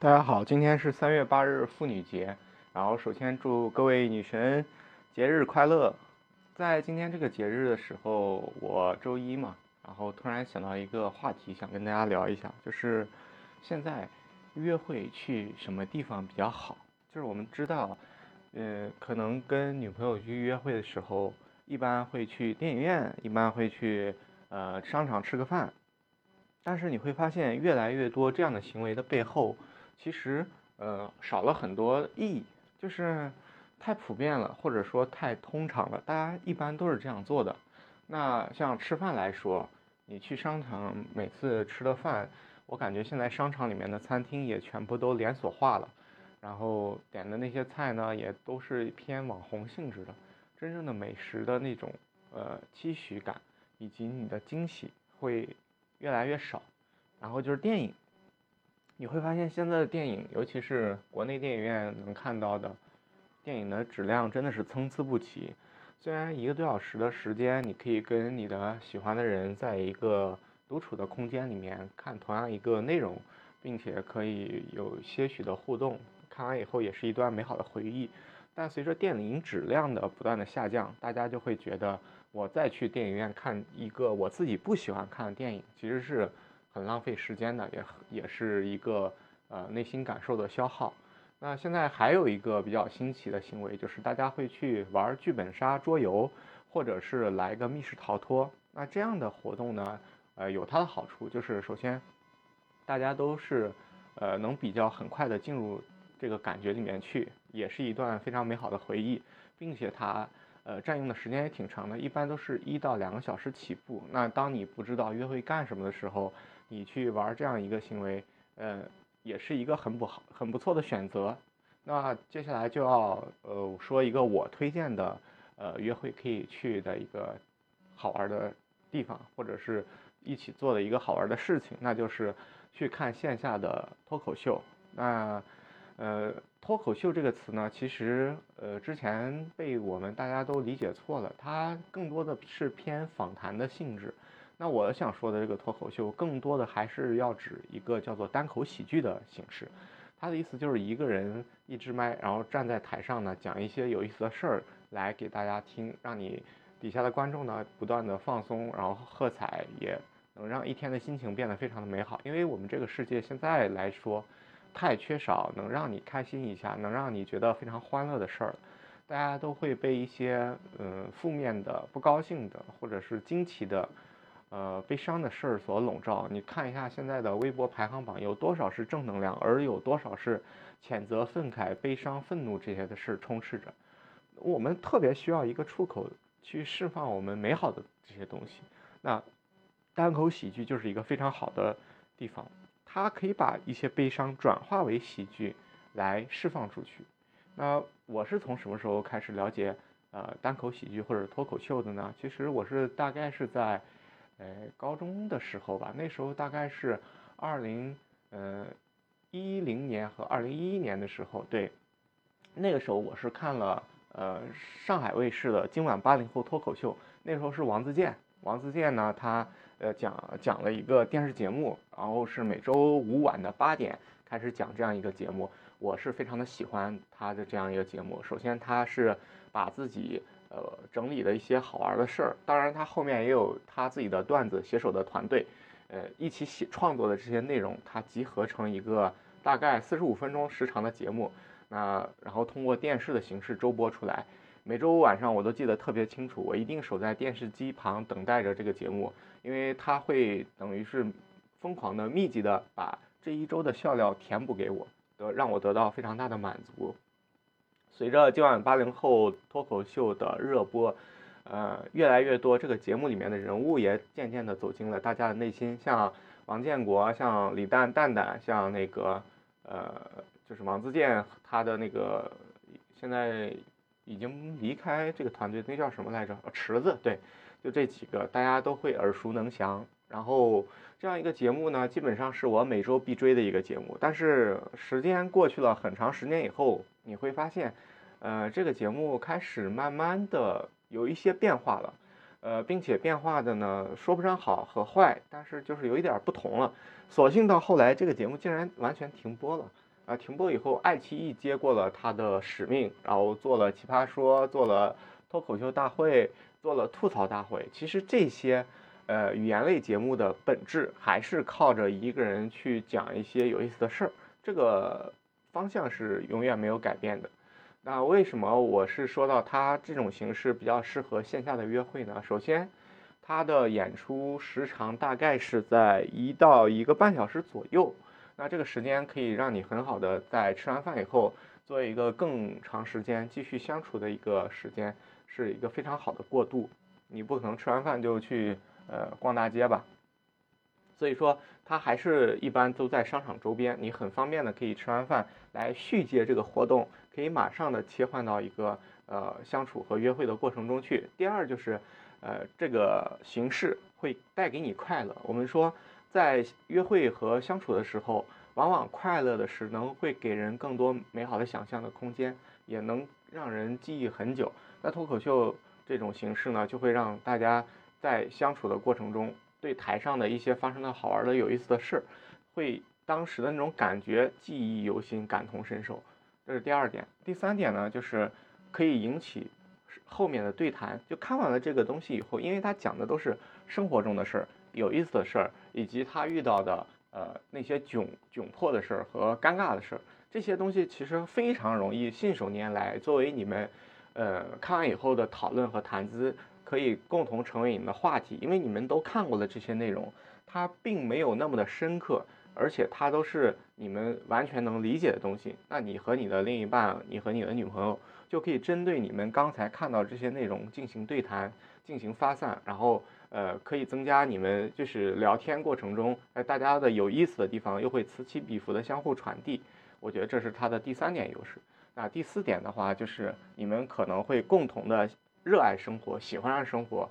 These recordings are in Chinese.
大家好，今天是三月八日妇女节，然后首先祝各位女神节日快乐。在今天这个节日的时候，我周一嘛，然后突然想到一个话题，想跟大家聊一下，就是现在约会去什么地方比较好？就是我们知道，呃，可能跟女朋友去约会的时候，一般会去电影院，一般会去呃商场吃个饭，但是你会发现越来越多这样的行为的背后。其实，呃，少了很多意义，就是太普遍了，或者说太通常了，大家一般都是这样做的。那像吃饭来说，你去商场每次吃的饭，我感觉现在商场里面的餐厅也全部都连锁化了，然后点的那些菜呢，也都是偏网红性质的，真正的美食的那种呃期许感以及你的惊喜会越来越少。然后就是电影。你会发现现在的电影，尤其是国内电影院能看到的电影的质量真的是参差不齐。虽然一个多小时的时间，你可以跟你的喜欢的人在一个独处的空间里面看同样一个内容，并且可以有些许的互动，看完以后也是一段美好的回忆。但随着电影质量的不断的下降，大家就会觉得我再去电影院看一个我自己不喜欢看的电影，其实是。很浪费时间的，也也是一个呃内心感受的消耗。那现在还有一个比较新奇的行为，就是大家会去玩剧本杀桌游，或者是来个密室逃脱。那这样的活动呢，呃，有它的好处，就是首先大家都是呃能比较很快的进入这个感觉里面去，也是一段非常美好的回忆，并且它呃占用的时间也挺长的，一般都是一到两个小时起步。那当你不知道约会干什么的时候，你去玩这样一个行为，呃，也是一个很不好、很不错的选择。那接下来就要呃说一个我推荐的呃约会可以去的一个好玩的地方，或者是一起做的一个好玩的事情，那就是去看线下的脱口秀。那呃脱口秀这个词呢，其实呃之前被我们大家都理解错了，它更多的是偏访谈的性质。那我想说的这个脱口秀，更多的还是要指一个叫做单口喜剧的形式。他的意思就是一个人一支麦，然后站在台上呢，讲一些有意思的事儿来给大家听，让你底下的观众呢不断的放松，然后喝彩，也能让一天的心情变得非常的美好。因为我们这个世界现在来说，太缺少能让你开心一下，能让你觉得非常欢乐的事儿，大家都会被一些嗯负面的、不高兴的，或者是惊奇的。呃，悲伤的事儿所笼罩。你看一下现在的微博排行榜，有多少是正能量，而有多少是谴责、愤慨、悲伤、愤怒这些的事充斥着。我们特别需要一个出口去释放我们美好的这些东西。那单口喜剧就是一个非常好的地方，它可以把一些悲伤转化为喜剧来释放出去。那我是从什么时候开始了解呃单口喜剧或者脱口秀的呢？其实我是大概是在。呃，高中的时候吧，那时候大概是二零呃一零年和二零一一年的时候，对，那个时候我是看了呃上海卫视的《今晚八零后脱口秀》，那时候是王自健，王自健呢，他呃讲讲了一个电视节目，然后是每周五晚的八点开始讲这样一个节目，我是非常的喜欢他的这样一个节目，首先他是把自己。呃，整理的一些好玩的事儿，当然他后面也有他自己的段子写手的团队，呃，一起写创作的这些内容，他集合成一个大概四十五分钟时长的节目，那然后通过电视的形式周播出来，每周五晚上我都记得特别清楚，我一定守在电视机旁等待着这个节目，因为他会等于是疯狂的、密集的把这一周的笑料填补给我，得让我得到非常大的满足。随着今晚八零后脱口秀的热播，呃，越来越多这个节目里面的人物也渐渐的走进了大家的内心，像王建国，像李诞蛋蛋，像那个呃，就是王自健，他的那个现在已经离开这个团队，那叫什么来着？池子，对，就这几个大家都会耳熟能详。然后这样一个节目呢，基本上是我每周必追的一个节目。但是时间过去了很长时间以后，你会发现。呃，这个节目开始慢慢的有一些变化了，呃，并且变化的呢，说不上好和坏，但是就是有一点不同了。所幸到后来，这个节目竟然完全停播了。啊，停播以后，爱奇艺接过了它的使命，然后做了奇葩说，做了脱口秀大会，做了吐槽大会。其实这些，呃，语言类节目的本质还是靠着一个人去讲一些有意思的事儿，这个方向是永远没有改变的。那为什么我是说到他这种形式比较适合线下的约会呢？首先，他的演出时长大概是在一到一个半小时左右，那这个时间可以让你很好的在吃完饭以后做一个更长时间继续相处的一个时间，是一个非常好的过渡。你不可能吃完饭就去呃逛大街吧？所以说，它还是一般都在商场周边，你很方便的可以吃完饭来续接这个活动。可以马上的切换到一个呃相处和约会的过程中去。第二就是，呃这个形式会带给你快乐。我们说在约会和相处的时候，往往快乐的是能会给人更多美好的想象的空间，也能让人记忆很久。那脱口秀这种形式呢，就会让大家在相处的过程中，对台上的一些发生的好玩的、有意思的事儿，会当时的那种感觉记忆犹新、感同身受。这是第二点，第三点呢，就是可以引起后面的对谈。就看完了这个东西以后，因为他讲的都是生活中的事儿、有意思的事儿，以及他遇到的呃那些窘窘迫的事儿和尴尬的事儿，这些东西其实非常容易信手拈来，作为你们呃看完以后的讨论和谈资，可以共同成为你们的话题。因为你们都看过了这些内容，它并没有那么的深刻。而且它都是你们完全能理解的东西，那你和你的另一半，你和你的女朋友就可以针对你们刚才看到这些内容进行对谈，进行发散，然后呃可以增加你们就是聊天过程中哎大家的有意思的地方，又会此起彼伏的相互传递，我觉得这是它的第三点优势。那第四点的话，就是你们可能会共同的热爱生活，喜欢上生活，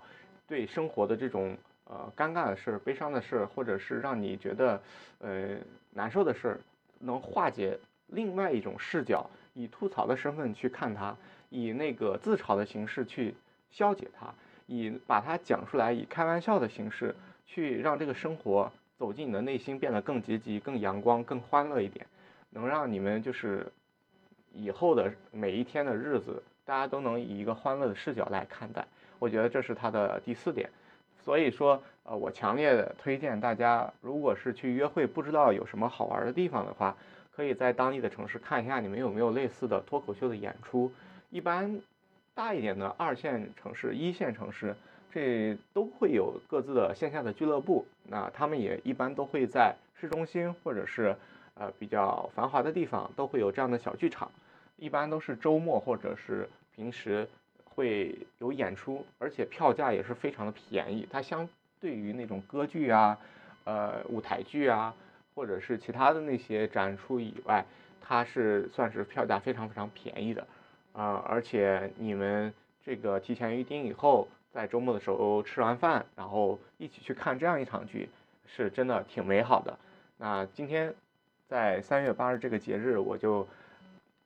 对生活的这种。呃，尴尬的事、悲伤的事，或者是让你觉得呃难受的事，能化解另外一种视角，以吐槽的身份去看它，以那个自嘲的形式去消解它，以把它讲出来，以开玩笑的形式去让这个生活走进你的内心，变得更积极、更阳光、更欢乐一点，能让你们就是以后的每一天的日子，大家都能以一个欢乐的视角来看待。我觉得这是它的第四点。所以说，呃，我强烈的推荐大家，如果是去约会，不知道有什么好玩的地方的话，可以在当地的城市看一下，你们有没有类似的脱口秀的演出。一般大一点的二线城市、一线城市，这都会有各自的线下的俱乐部。那他们也一般都会在市中心或者是呃比较繁华的地方，都会有这样的小剧场。一般都是周末或者是平时。会有演出，而且票价也是非常的便宜。它相对于那种歌剧啊、呃舞台剧啊，或者是其他的那些展出以外，它是算是票价非常非常便宜的啊。而且你们这个提前预定以后，在周末的时候吃完饭，然后一起去看这样一场剧，是真的挺美好的。那今天在三月八日这个节日，我就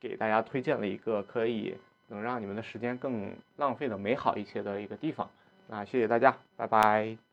给大家推荐了一个可以。能让你们的时间更浪费的美好一些的一个地方，那谢谢大家，拜拜。